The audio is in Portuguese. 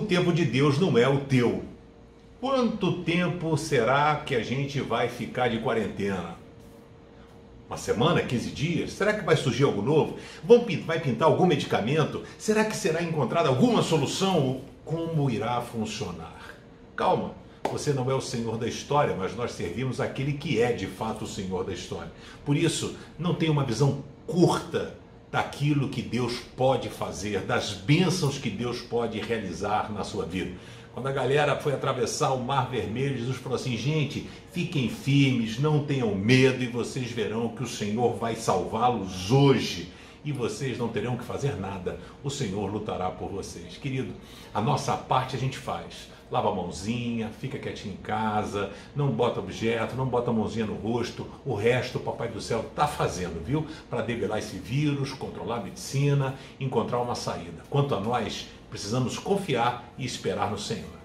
tempo de Deus não é o teu. Quanto tempo será que a gente vai ficar de quarentena? Uma semana, 15 dias? Será que vai surgir algo novo? vai pintar algum medicamento? Será que será encontrada alguma solução? Como irá funcionar? Calma, você não é o Senhor da história, mas nós servimos aquele que é de fato o Senhor da história. Por isso, não tenha uma visão curta daquilo que Deus pode fazer, das bênçãos que Deus pode realizar na sua vida. Quando a galera foi atravessar o Mar Vermelho, Jesus falou assim: gente, fiquem firmes, não tenham medo e vocês verão que o Senhor vai salvá-los hoje e vocês não terão que fazer nada. O Senhor lutará por vocês. Querido, a nossa parte a gente faz. Lava a mãozinha, fica quietinho em casa, não bota objeto, não bota a mãozinha no rosto. O resto o Papai do Céu está fazendo, viu? Para debelar esse vírus, controlar a medicina, encontrar uma saída. Quanto a nós, precisamos confiar e esperar no Senhor.